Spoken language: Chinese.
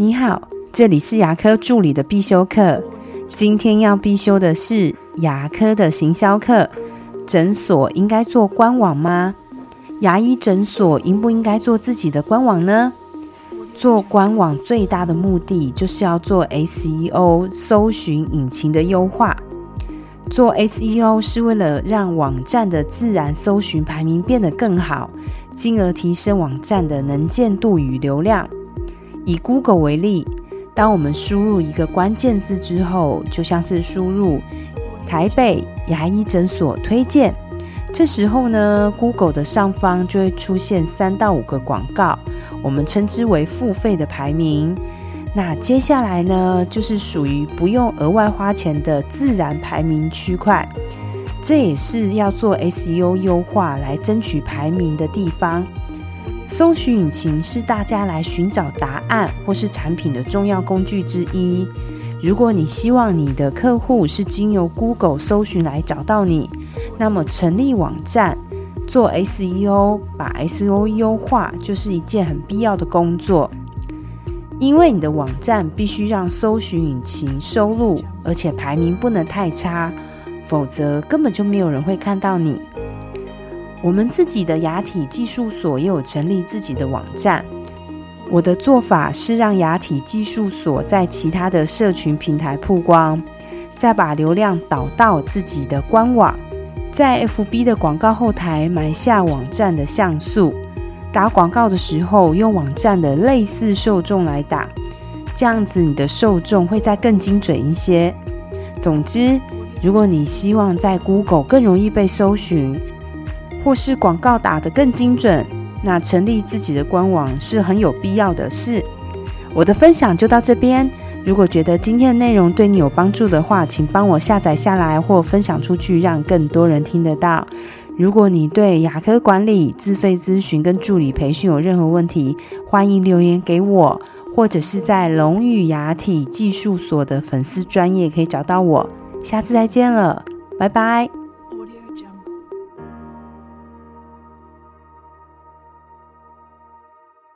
你好，这里是牙科助理的必修课。今天要必修的是牙科的行销课。诊所应该做官网吗？牙医诊所应不应该做自己的官网呢？做官网最大的目的就是要做 SEO 搜寻引擎的优化。做 SEO 是为了让网站的自然搜寻排名变得更好，进而提升网站的能见度与流量。以 Google 为例，当我们输入一个关键字之后，就像是输入台北牙医诊所推荐，这时候呢，Google 的上方就会出现三到五个广告，我们称之为付费的排名。那接下来呢，就是属于不用额外花钱的自然排名区块，这也是要做 SEO 优化来争取排名的地方。搜寻引擎是大家来寻找答案或是产品的重要工具之一。如果你希望你的客户是经由 Google 搜寻来找到你，那么成立网站做 SEO，把 SEO 优化就是一件很必要的工作。因为你的网站必须让搜寻引擎收录，而且排名不能太差，否则根本就没有人会看到你。我们自己的牙体技术所也有成立自己的网站。我的做法是让牙体技术所在其他的社群平台曝光，再把流量导到自己的官网，在 FB 的广告后台埋下网站的像素。打广告的时候，用网站的类似受众来打，这样子你的受众会再更精准一些。总之，如果你希望在 Google 更容易被搜寻，或是广告打得更精准，那成立自己的官网是很有必要的事。我的分享就到这边。如果觉得今天的内容对你有帮助的话，请帮我下载下来或分享出去，让更多人听得到。如果你对牙科管理、自费咨询跟助理培训有任何问题，欢迎留言给我，或者是在龙语牙体技术所的粉丝专业可以找到我。下次再见了，拜拜。